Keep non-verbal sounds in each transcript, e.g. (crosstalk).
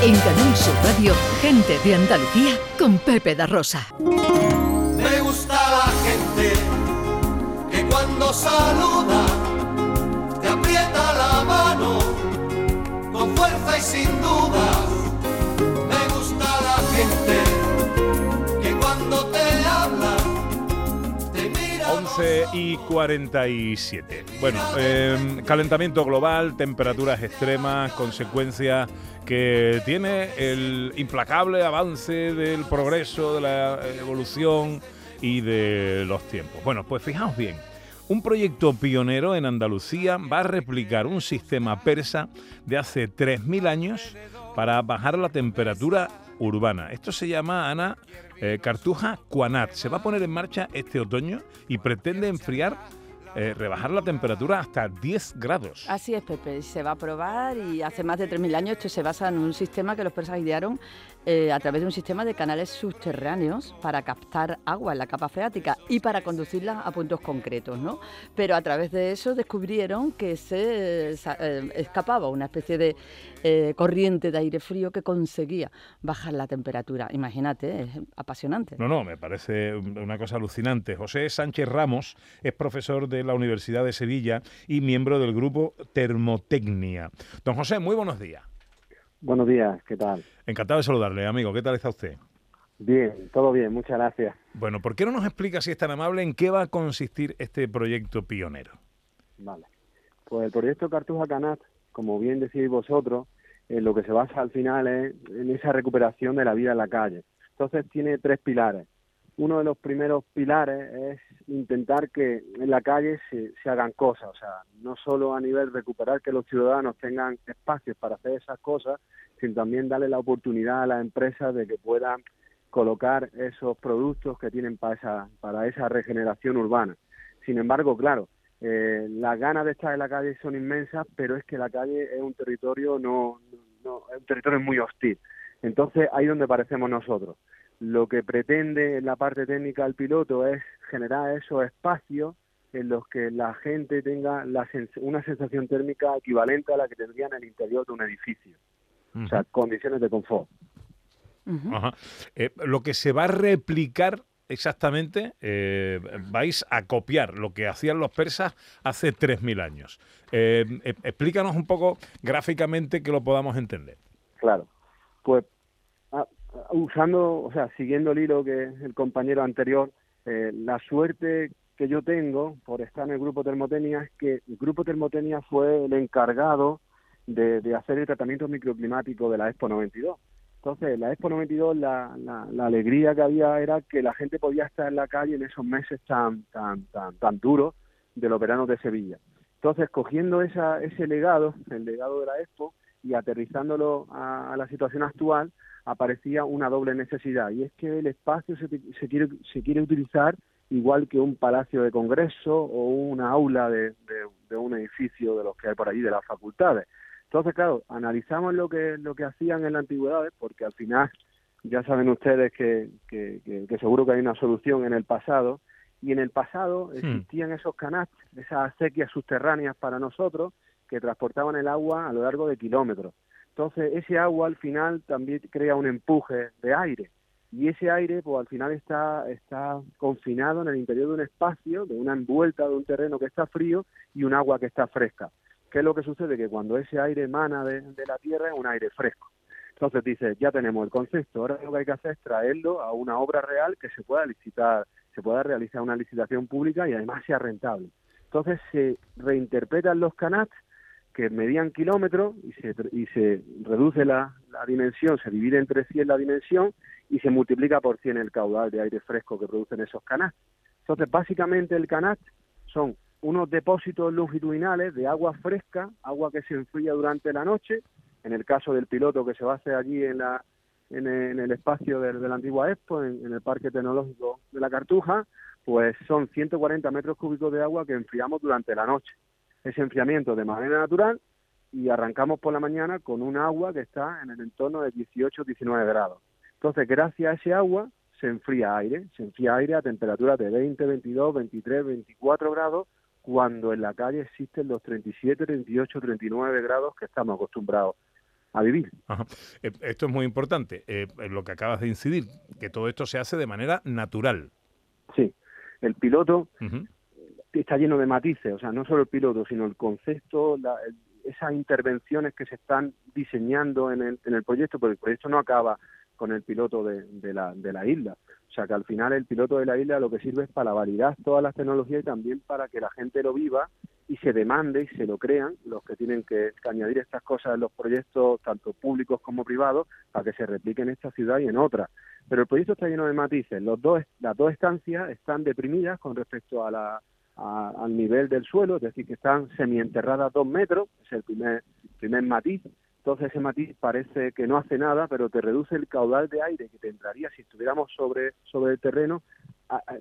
En Canal Sur Radio, gente de Andalucía con Pepe da Rosa. Me gusta la gente que cuando saluda te aprieta la mano con fuerza y sin dudas. Me gusta la gente que cuando te habla te mira. 11 y 47. Bueno, eh, calentamiento global, temperaturas extremas, consecuencias que tiene el implacable avance del progreso, de la evolución y de los tiempos. Bueno, pues fijaos bien. Un proyecto pionero en Andalucía va a replicar un sistema persa de hace 3.000 años para bajar la temperatura urbana. Esto se llama, Ana, eh, Cartuja Cuanat. Se va a poner en marcha este otoño y pretende enfriar eh, rebajar la temperatura hasta 10 grados. Así es, Pepe. Se va a probar y hace más de 3.000 años esto se basa en un sistema que los persas idearon eh, a través de un sistema de canales subterráneos para captar agua en la capa freática y para conducirla a puntos concretos, ¿no? Pero a través de eso descubrieron que se eh, escapaba una especie de corriente de aire frío que conseguía bajar la temperatura. Imagínate, es apasionante. No, no, me parece una cosa alucinante. José Sánchez Ramos es profesor de la Universidad de Sevilla y miembro del grupo Termotecnia. Don José, muy buenos días. Buenos días, ¿qué tal? Encantado de saludarle, amigo. ¿Qué tal está usted? Bien, todo bien, muchas gracias. Bueno, ¿por qué no nos explica, si es tan amable, en qué va a consistir este proyecto pionero? Vale. Pues el proyecto Cartuja Canat, como bien decís vosotros, en lo que se basa al final es en esa recuperación de la vida en la calle. Entonces tiene tres pilares uno de los primeros pilares es intentar que en la calle se, hagan cosas, o sea, no solo a nivel recuperar que los ciudadanos tengan espacios para hacer esas cosas, sino también darle la oportunidad a las empresas de que puedan colocar esos productos que tienen para esa, para esa regeneración urbana. Sin embargo, claro, eh, las ganas de estar en la calle son inmensas, pero es que la calle es un territorio no, no es un territorio muy hostil. Entonces ahí donde parecemos nosotros lo que pretende en la parte técnica el piloto es generar esos espacios en los que la gente tenga una sensación térmica equivalente a la que tendría en el interior de un edificio. O sea, condiciones de confort. Eh, lo que se va a replicar exactamente, eh, vais a copiar lo que hacían los persas hace 3.000 años. Eh, explícanos un poco gráficamente que lo podamos entender. Claro. Pues usando, o sea, siguiendo el hilo que el compañero anterior, eh, la suerte que yo tengo por estar en el grupo Termotenia es que el grupo Termotenia fue el encargado de, hacer el tratamiento microclimático de la Expo 92. Entonces, la Expo 92, la, la, alegría que había era que la gente podía estar en la calle en esos meses tan, tan, tan, tan duros de los veranos de Sevilla. Entonces, cogiendo esa, ese legado, el legado de la Expo, y aterrizándolo a la situación actual, aparecía una doble necesidad y es que el espacio se, se, quiere, se quiere utilizar igual que un palacio de congreso o una aula de, de, un edificio de los que hay por allí, de las facultades. Entonces, claro, analizamos lo que, lo que hacían en la antigüedad, porque al final ya saben ustedes que, que, que, seguro que hay una solución en el pasado, y en el pasado hmm. existían esos canastos, esas acequias subterráneas para nosotros, que transportaban el agua a lo largo de kilómetros. Entonces, ese agua al final también crea un empuje de aire y ese aire pues al final está, está confinado en el interior de un espacio, de una envuelta de un terreno que está frío y un agua que está fresca. ¿Qué es lo que sucede? Que cuando ese aire emana de, la tierra es un aire fresco. Entonces dice, ya tenemos el concepto, ahora lo que hay que hacer es traerlo a una obra real que se pueda licitar, se pueda realizar una licitación pública y además sea rentable. Entonces se reinterpretan los canats que medían kilómetros y se, y se reduce la, dimensión, se divide entre 100 la dimensión y se multiplica por 100 el caudal de aire fresco que producen esos canats. Entonces, básicamente el canat son unos depósitos longitudinales de agua fresca, agua que se enfría durante la noche, en el caso del piloto que se va a hacer allí en, la, en, el, espacio de, la antigua Expo, en, en el Parque Tecnológico de la Cartuja, pues son 140 metros cúbicos de agua que enfriamos durante la noche ese enfriamiento de manera natural y arrancamos por la mañana con un agua que está en el entorno de 18-19 grados. Entonces, gracias a ese agua se enfría aire, se enfría aire a temperaturas de 20, 22, 23, 24 grados, cuando en la calle existen los 37, 38, 39 grados que estamos acostumbrados a vivir. Eh, esto es muy importante, eh, lo que acabas de incidir, que todo esto se hace de manera natural. Sí, el piloto está lleno de matices, o sea, no solo el piloto, sino el concepto, esas intervenciones que se están diseñando en el, en el proyecto, porque el proyecto no acaba con el piloto de, de, la, de la isla. O sea que al final el piloto de la isla lo que sirve es para validar todas las tecnologías y también para que la gente lo viva y se demande y se lo crean los que tienen que, añadir estas cosas en los proyectos, tanto públicos como privados, para que se repliquen en esta ciudad y en otras. Pero el proyecto está lleno de matices. Los dos, las dos estancias están deprimidas con respecto a la, al nivel del suelo, es decir, que están semienterradas dos metros, es el primer, primer matiz. Entonces ese matiz parece que no hace nada, pero te reduce el caudal de aire que te entraría si estuviéramos sobre, sobre el terreno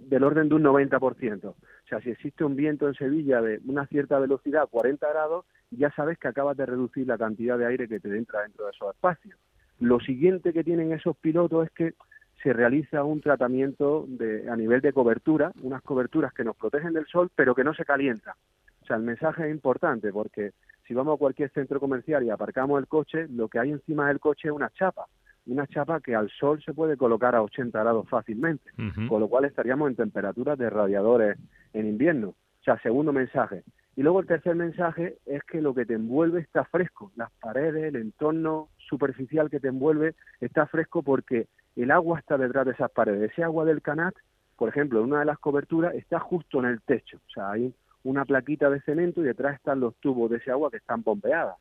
del orden de un 90%. O sea, si existe un viento en Sevilla de una cierta velocidad, 40 grados, ya sabes que acabas de reducir la cantidad de aire que te entra dentro de esos espacios. Lo siguiente que tienen esos pilotos es que se realiza un tratamiento de, a nivel de cobertura, unas coberturas que nos protegen del sol, pero que no se calientan. O sea, el mensaje es importante porque si vamos a cualquier centro comercial y aparcamos el coche, lo que hay encima del coche es una chapa una chapa que al sol se puede colocar a 80 grados fácilmente, con lo cual estaríamos en temperaturas de radiadores en invierno. O sea, segundo mensaje. Y luego el tercer mensaje es que lo que te envuelve está fresco. Las paredes, el entorno superficial que te envuelve está fresco porque el agua está detrás de esas paredes. Ese agua del canat, por ejemplo, en una de las coberturas está justo en el techo. O sea, hay una plaquita de cemento y detrás están los tubos de ese agua que están bombeadas.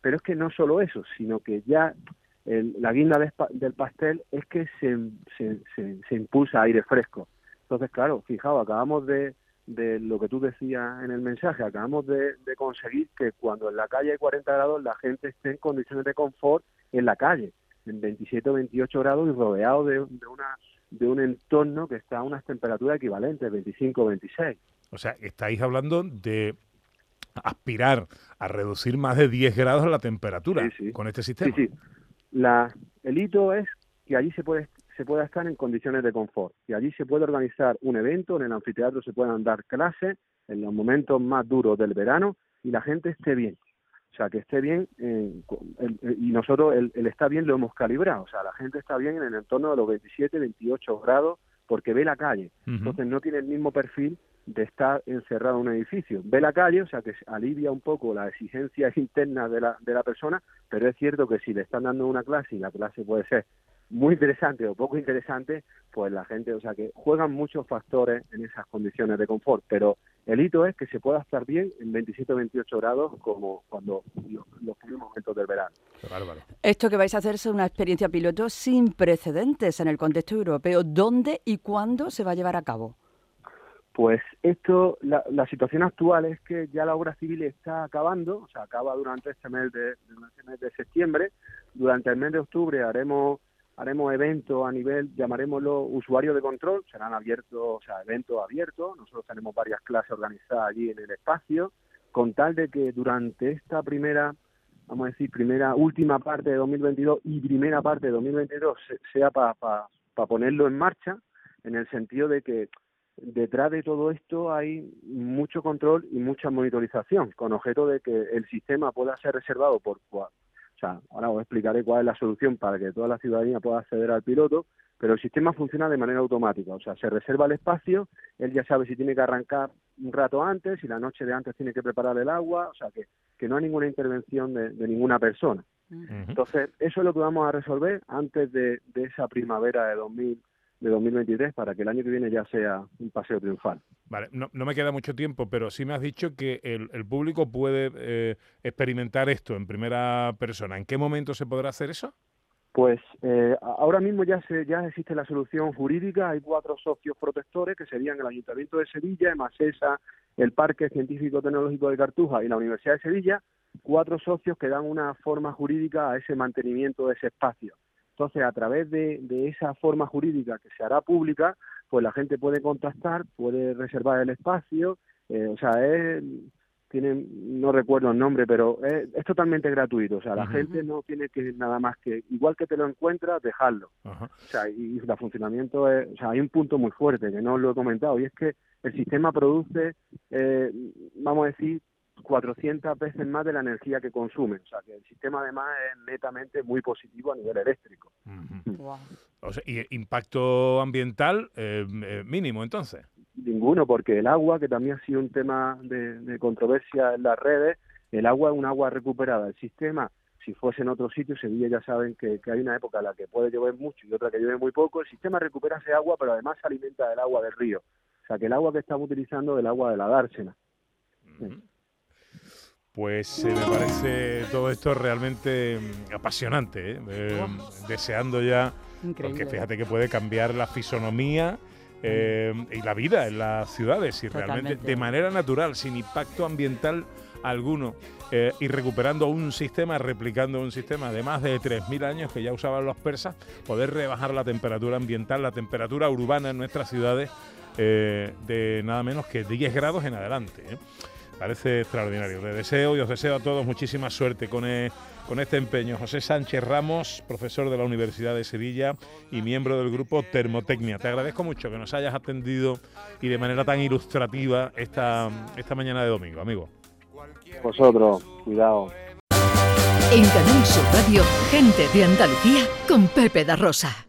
Pero es que no solo eso, sino que ya la guinda del pastel es que se, impulsa aire fresco. Entonces, claro, fijaos, acabamos de, de lo que tú decías en el mensaje, acabamos de, conseguir que cuando en la calle hay 40 grados la gente esté en condiciones de confort en la calle, en 27 o 28 grados y rodeado de, una, de un entorno que está a unas temperaturas equivalentes, 25 o 26. O sea, estáis hablando de aspirar a reducir más de 10 grados la temperatura con este sistema. Sí, sí. La, el hito es que allí se puede se pueda estar en condiciones de confort, que allí se puede organizar un evento, en el anfiteatro se puedan dar clases en los momentos más duros del verano y la gente esté bien. O sea, que esté bien, eh, y nosotros el, el, está bien lo hemos calibrado, o sea, la gente está bien en el entorno de los 27, 28 grados porque ve la calle. Entonces no tiene el mismo perfil de estar encerrado en un edificio. Ve la calle, o sea que alivia un poco la exigencia (laughs) interna de la, de la persona, pero es cierto que si le están dando una clase y la clase puede ser muy interesante o poco interesante, pues la gente, o sea que juegan muchos factores en esas condiciones de confort, pero el hito es que se pueda estar bien en 27 o 28 grados como cuando los, los primeros momentos del verano. Esto que vais a hacer es una experiencia piloto sin precedentes en el contexto europeo. ¿Dónde y cuándo se va a llevar a cabo? Pues esto, la, situación actual es que ya la obra civil está acabando, o sea, acaba durante este mes de, este mes de septiembre. Durante el mes de octubre haremos haremos eventos a nivel, llamaremoslo usuarios de control, serán abiertos, o sea, eventos abiertos. Nosotros tenemos varias clases organizadas allí en el espacio, con tal de que durante esta primera, vamos a decir, primera, última parte de 2022 y primera parte de 2022 sea para ponerlo en marcha, en el sentido de que detrás de todo esto hay mucho control y mucha monitorización, con objeto de que el sistema pueda ser reservado por... O sea, ahora os explicaré cuál es la solución para que toda la ciudadanía pueda acceder al piloto, pero el sistema funciona de manera automática, o sea, se reserva el espacio, él ya sabe si tiene que arrancar un rato antes, si la noche de antes tiene que preparar el agua, o sea, que, que no hay ninguna intervención de, ninguna persona. Entonces, eso es lo que vamos a resolver antes de, de esa primavera de 2000 de 2023 para que el año que viene ya sea un paseo triunfal. Vale, no, no me queda mucho tiempo, pero sí me has dicho que el, el público puede eh, experimentar esto en primera persona. ¿En qué momento se podrá hacer eso? Pues eh, ahora mismo ya se, ya existe la solución jurídica, hay cuatro socios protectores que serían el Ayuntamiento de Sevilla, EMASESA, el Parque Científico Tecnológico de Cartuja y la Universidad de Sevilla, cuatro socios que dan una forma jurídica a ese mantenimiento de ese espacio. Entonces, a través de, esa forma jurídica que se hará pública, pues la gente puede contactar, puede reservar el espacio, eh, o sea, es, tiene, no recuerdo el nombre, pero es, totalmente gratuito, o sea, la gente no tiene que nada más que, igual que te lo encuentras, dejarlo. O sea, y el funcionamiento es, o sea, hay un punto muy fuerte que no lo he comentado, y es que el sistema produce, eh, vamos a decir, 400 veces más de la energía que consume. O sea, que el sistema además es netamente muy positivo a nivel eléctrico. Wow. O sea, ¿Y impacto ambiental eh, eh, mínimo entonces? Ninguno, porque el agua, que también ha sido un tema de, de controversia en las redes, el agua es un agua recuperada. El sistema si fuese en otro sitio, Sevilla ya saben que, hay una época en la que puede llover mucho y otra que llueve muy poco, el sistema recupera ese agua, pero además se alimenta del agua del río. O sea que el agua que estamos utilizando es el agua de la dársena. Pues eh, me parece todo esto realmente mm, apasionante, ¿eh? Eh, deseando ya, porque fíjate que puede cambiar la fisonomía y la vida en las ciudades y realmente de manera natural, sin impacto ambiental alguno eh, y recuperando un sistema, replicando un sistema de más de 3.000 años que ya usaban los persas, poder rebajar la temperatura ambiental, la temperatura urbana en nuestras ciudades eh, de nada menos que 10 grados en adelante. ¿eh? Parece extraordinario. Les deseo y os deseo a todos muchísima suerte con, con este empeño. José Sánchez Ramos, profesor de la Universidad de Sevilla y miembro del grupo Termotecnia. Te agradezco mucho que nos hayas atendido y de manera tan ilustrativa esta, esta mañana de domingo, amigo. Vosotros, cuidado. En Canal Sur Radio, gente de Andalucía con Pepe da Rosa.